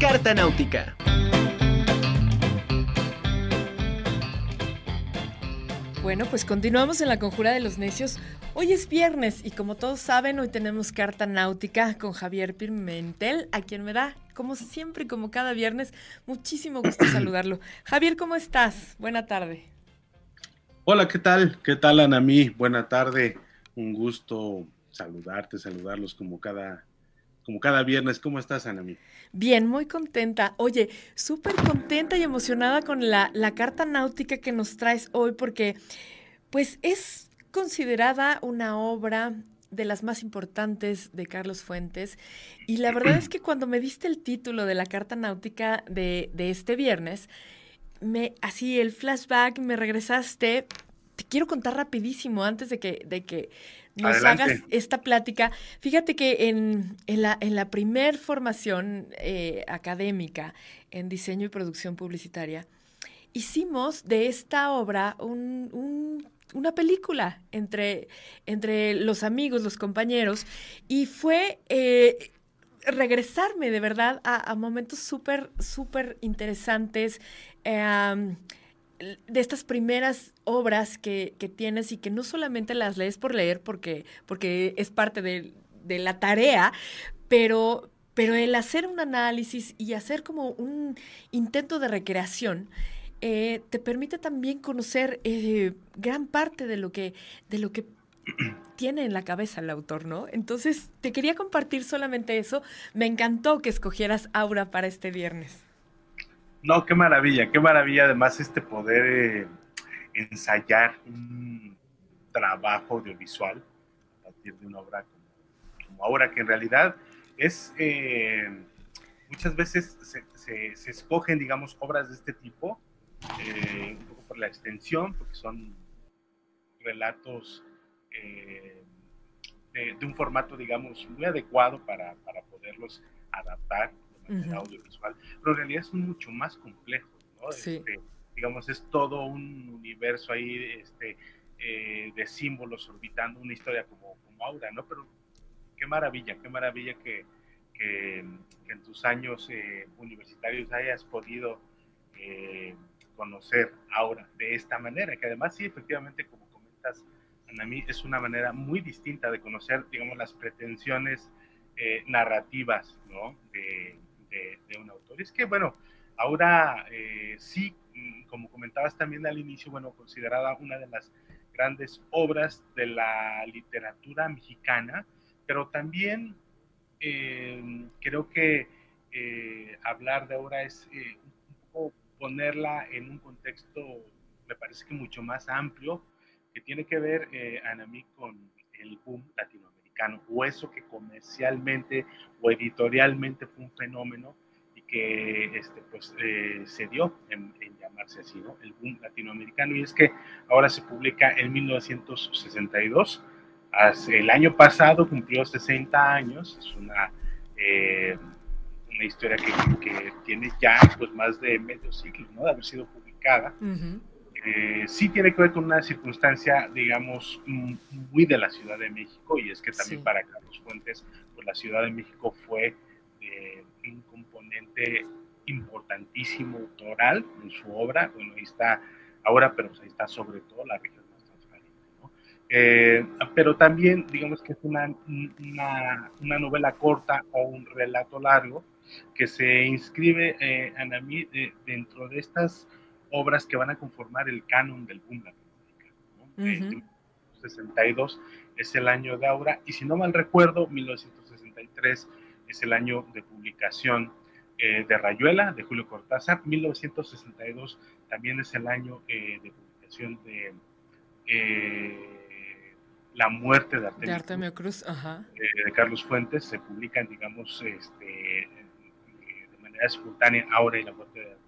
Carta Náutica. Bueno, pues continuamos en la conjura de los necios. Hoy es viernes y como todos saben, hoy tenemos carta náutica con Javier Pimentel, a quien me da, como siempre, como cada viernes, muchísimo gusto saludarlo. Javier, ¿cómo estás? Buena tarde. Hola, ¿qué tal? ¿Qué tal, Anamí? Buena tarde. Un gusto saludarte, saludarlos como cada, como cada viernes. ¿Cómo estás, Anamí? Bien, muy contenta. Oye, súper contenta y emocionada con la, la carta náutica que nos traes hoy porque, pues, es considerada una obra de las más importantes de Carlos Fuentes. Y la verdad es que cuando me diste el título de la carta náutica de, de este viernes, me, así el flashback, me regresaste. Te quiero contar rapidísimo antes de que, de que nos hagas esta plática. Fíjate que en, en la, en la primer formación eh, académica en diseño y producción publicitaria, hicimos de esta obra un, una película entre, entre los amigos, los compañeros, y fue eh, regresarme de verdad a, momentos súper, súper interesantes. Eh, de estas primeras obras que, tienes y que no solamente las lees por leer porque, porque es parte de, la tarea, pero, pero el hacer un análisis y hacer como un intento de recreación eh, te permite también conocer eh, gran parte de lo que, de lo que tiene en la cabeza el autor, ¿no? Entonces, te quería compartir solamente eso. Me encantó que escogieras Aura para este viernes. No, qué maravilla, qué maravilla además este poder eh, ensayar un trabajo audiovisual a partir de una obra como, ahora, que en realidad es, eh, muchas veces se, escogen, digamos, obras de este tipo, eh, un poco por la extensión, porque son relatos de, un formato, digamos, muy adecuado para, para poderlos adaptar audiovisual, pero en realidad son mucho más complejos, ¿no? Este, digamos, es todo un universo ahí este, eh, de símbolos orbitando una historia como, como Aura, ¿no? Pero qué maravilla, qué maravilla que, que, en tus años eh, universitarios hayas podido eh, conocer Aura de esta manera, que además sí, efectivamente, como comentas, Anami, es una manera muy distinta de conocer, digamos, las pretensiones narrativas, ¿no? De, de, un autor. Es que, bueno, ahora eh, sí, mm, como comentabas también al inicio, bueno, considerada una de las grandes obras de la literatura mexicana, pero también eh, creo que eh, hablar de ahora es un poco ponerla en un contexto, me parece que mucho más amplio, que tiene que ver, Anamí, con el boom latinoamericano o eso que comercialmente o editorialmente fue un fenómeno y que este, pues, eh, se dio en, llamarse así, ¿no? El boom latinoamericano. Y es que ahora se publica en 1962. Hace, el año pasado cumplió 60 años. Es una, eh, una historia que, que, tiene ya pues, más de medio siglo ¿no? de haber sido publicada. Eh, sí tiene que ver con una circunstancia, digamos, muy de la Ciudad de México, y es que también para Carlos Fuentes, pues la Ciudad de México fue eh, un componente importantísimo autoral en su obra. Bueno, ahí está ahora, pero pues ahí está sobre todo la región más transparente. ¿no? Eh, pero también, digamos que es una, una, una, novela corta o un relato largo que se inscribe, eh, Anamí, dentro de estas obras que van a conformar el canon del boom latinoamericano. 62 es el año de Aura, y si no mal recuerdo, 1963 es el año de publicación eh, de Rayuela, de Julio Cortázar, 1962 también es el año eh, de publicación de eh, La muerte de Artemio, Cruz, de Carlos Fuentes, se publican, digamos, este, de manera simultánea Aura y La muerte de Artemio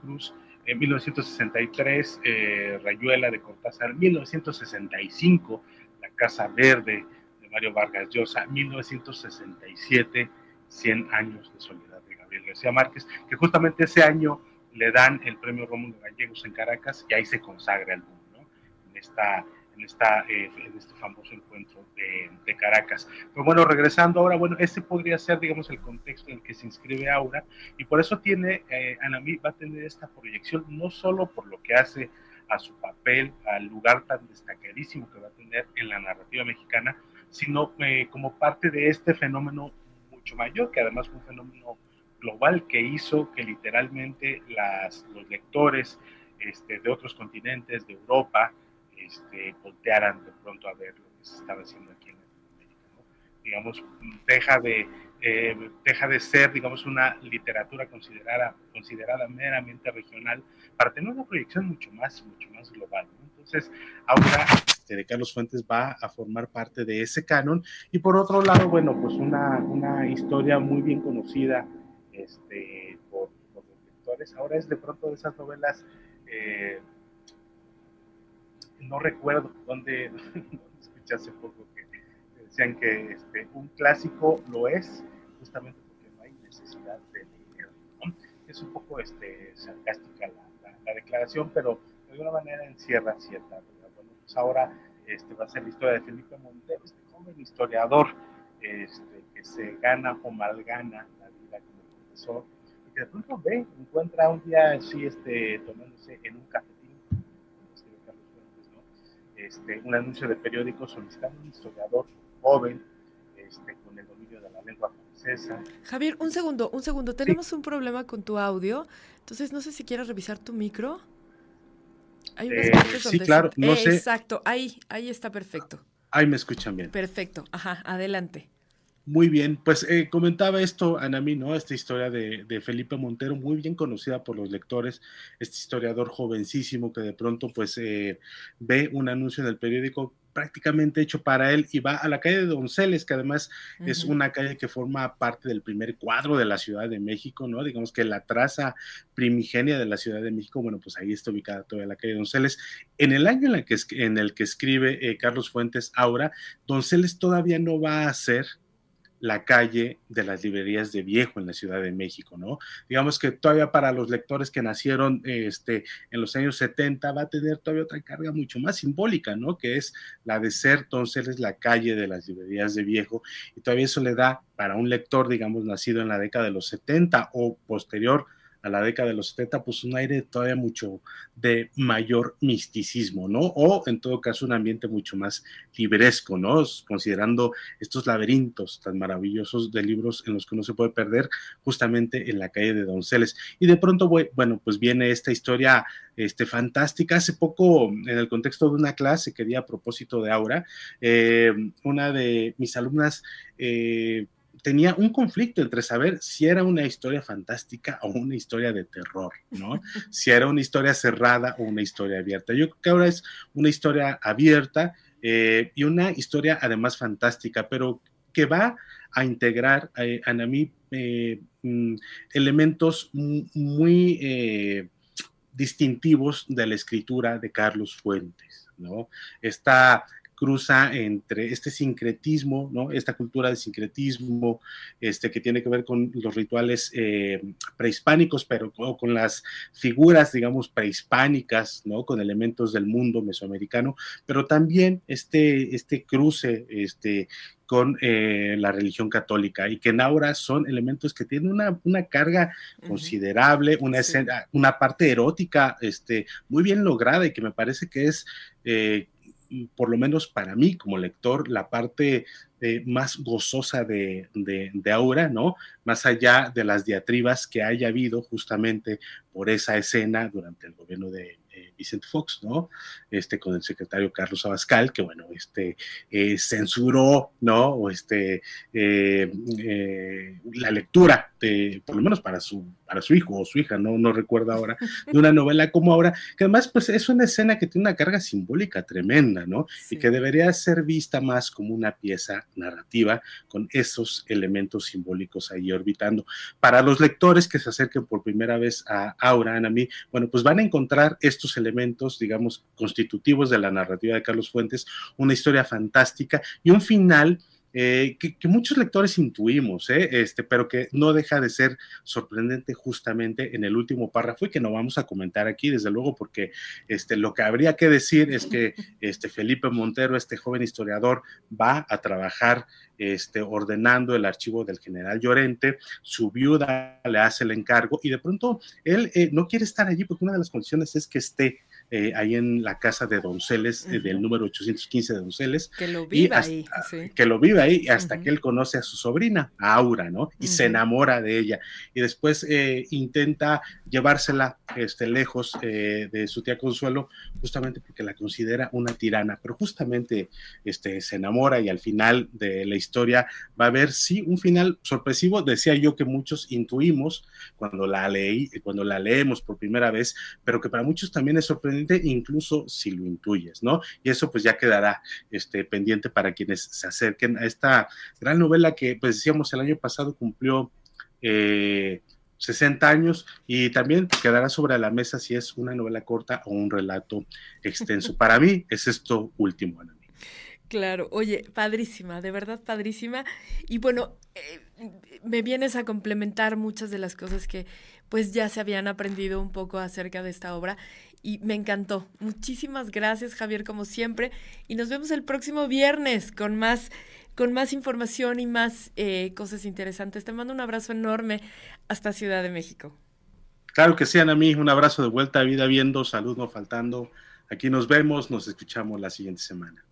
Cruz, en 1963 eh, Rayuela de Cortázar, 1965 La Casa Verde de Mario Vargas Llosa, 1967 100 años de soledad de Gabriel García Márquez, que justamente ese año le dan el premio Rómulo Gallegos en Caracas y ahí se consagra el mundo, en, esta, en, eh, en este famoso encuentro de, de, Caracas. Pero bueno, regresando ahora, bueno, este podría ser, digamos, el contexto en el que se inscribe Aura, y por eso tiene, eh, Anamí va a tener esta proyección, no solo por lo que hace a su papel, al lugar tan destacadísimo que va a tener en la narrativa mexicana, sino eh, como parte de este fenómeno mucho mayor, que además fue un fenómeno global que hizo que literalmente las, los lectores este, de otros continentes, de Europa, este, voltearan de pronto a ver lo que se estaba haciendo aquí en Latinoamérica. ¿no? Digamos, deja de, eh, deja de ser, digamos, una literatura considerada, considerada meramente regional para tener una proyección mucho más, mucho más global. Entonces, ahora este, de Carlos Fuentes va a formar parte de ese canon y por otro lado, bueno, pues una, una historia muy bien conocida este, por, por, los lectores. Ahora es de pronto de esas novelas, eh, no recuerdo dónde, escuché hace poco que decían que este, un clásico lo es justamente porque no hay necesidad de leer. Es un poco este, sarcástica la, la, declaración, pero de alguna manera encierra cierta Bueno, pues ahora este, va a ser la historia de Felipe Montero, este joven historiador este, que se gana o malgana la vida como profesor y que de pronto ve, encuentra un día así este, tomándose en un cafetín, este, un anuncio de periódico solicitando un historiador joven este, con el dominio de la lengua francesa. Javier, un segundo, un segundo. Tenemos un problema con tu audio, entonces no sé si quieres revisar tu micro. Hay unas eh, partes donde sí, claro, no sé. Exacto, ahí, ahí está perfecto. Ahí me escuchan bien. Perfecto, ajá, adelante. Muy bien, pues eh, comentaba esto, Anami, ¿no? Esta historia de, de, Felipe Montero, muy bien conocida por los lectores, este historiador jovencísimo que de pronto pues eh, ve un anuncio en el periódico prácticamente hecho para él y va a la calle de Donceles, que además es una calle que forma parte del primer cuadro de la Ciudad de México, ¿no? Digamos que la traza primigenia de la Ciudad de México, bueno, pues ahí está ubicada toda la calle de Donceles. En el año en, el que, en el que escribe eh, Carlos Fuentes Aura, Donceles todavía no va a ser la calle de las librerías de viejo en la Ciudad de México, ¿no? Digamos que todavía para los lectores que nacieron este, en los años 70 va a tener todavía otra carga mucho más simbólica, ¿no? Que es la de ser entonces la calle de las librerías de viejo y todavía eso le da para un lector, digamos, nacido en la década de los 70 o posterior a la década de los 70, pues un aire todavía mucho de mayor misticismo, ¿no? O en todo caso un ambiente mucho más libresco, ¿no? Considerando estos laberintos tan maravillosos de libros en los que uno se puede perder justamente en la calle de Donceles. Y de pronto, bueno, pues viene esta historia este, fantástica. Hace poco, en el contexto de una clase que di a propósito de Aura, eh, una de mis alumnas eh, tenía un conflicto entre saber si era una historia fantástica o una historia de terror, ¿no? si era una historia cerrada o una historia abierta. Yo creo que ahora es una historia abierta eh, y una historia además fantástica, pero que va a integrar eh, a mí eh, mm, elementos muy distintivos de la escritura de Carlos Fuentes, ¿no? Esta cruza entre este sincretismo, ¿no? Esta cultura de sincretismo, este, que tiene que ver con los rituales eh, prehispánicos, pero con las figuras, digamos, prehispánicas, ¿no? Con elementos del mundo mesoamericano, pero también este, este cruce, este, con eh, la religión católica y que en Aura son elementos que tienen una, una carga considerable, una, escena, una parte erótica este, muy bien lograda y que me parece que es eh, por lo menos para mí como lector, la parte eh, más gozosa de, de, Aura, ¿no? Más allá de las diatribas que haya habido justamente por esa escena durante el gobierno de Vicente Fox, ¿no? Este, con el secretario Carlos Abascal, que bueno, este, eh, censuró, ¿no? O este, eh, la lectura, de, por lo menos para su, para su hijo o su hija, no, no recuerdo ahora, de una novela como ahora, que además, pues es una escena que tiene una carga simbólica tremenda, ¿no? Y que debería ser vista más como una pieza narrativa con esos elementos simbólicos ahí orbitando. Para los lectores que se acerquen por primera vez a Aura, a mí, bueno, pues van a encontrar estos elementos, digamos, constitutivos de la narrativa de Carlos Fuentes, una historia fantástica y un final eh, que, muchos lectores intuimos, ¿eh? este, pero que no deja de ser sorprendente justamente en el último párrafo y que no vamos a comentar aquí, desde luego, porque este, lo que habría que decir es que este, Felipe Montero, este joven historiador, va a trabajar este, ordenando el archivo del general Llorente, su viuda le hace el encargo y de pronto él eh, no quiere estar allí porque una de las condiciones es que esté eh, ahí en la casa de Donceles, eh, del número 815 de Donceles. Que lo vive ahí. Que lo vive ahí hasta que él conoce a su sobrina, Aura, ¿no? Y se enamora de ella. Y después eh, intenta llevársela este, lejos de su tía Consuelo, justamente porque la considera una tirana. Pero justamente este, se enamora y al final de la historia va a haber, sí, un final sorpresivo. Decía yo que muchos intuimos cuando la leí, cuando la leemos por primera vez, pero que para muchos también es sorprendente incluso si lo intuyes, ¿no? Y eso pues ya quedará este, pendiente para quienes se acerquen a esta gran novela que, pues decíamos, el año pasado cumplió... 60 eh, años y también quedará sobre la mesa si es una novela corta o un relato extenso. Para mí es esto último, Ana. Claro, oye, padrísima, de verdad padrísima. Y bueno, eh, me vienes a complementar muchas de las cosas que pues ya se habían aprendido un poco acerca de esta obra y me encantó. Muchísimas gracias, Javier, como siempre. Y nos vemos el próximo viernes con más, con más información y más eh, cosas interesantes. Te mando un abrazo enorme hasta Ciudad de México. Claro que sí, a mí, un abrazo de vuelta a vida viendo, salud no faltando. Aquí nos vemos, nos escuchamos la siguiente semana.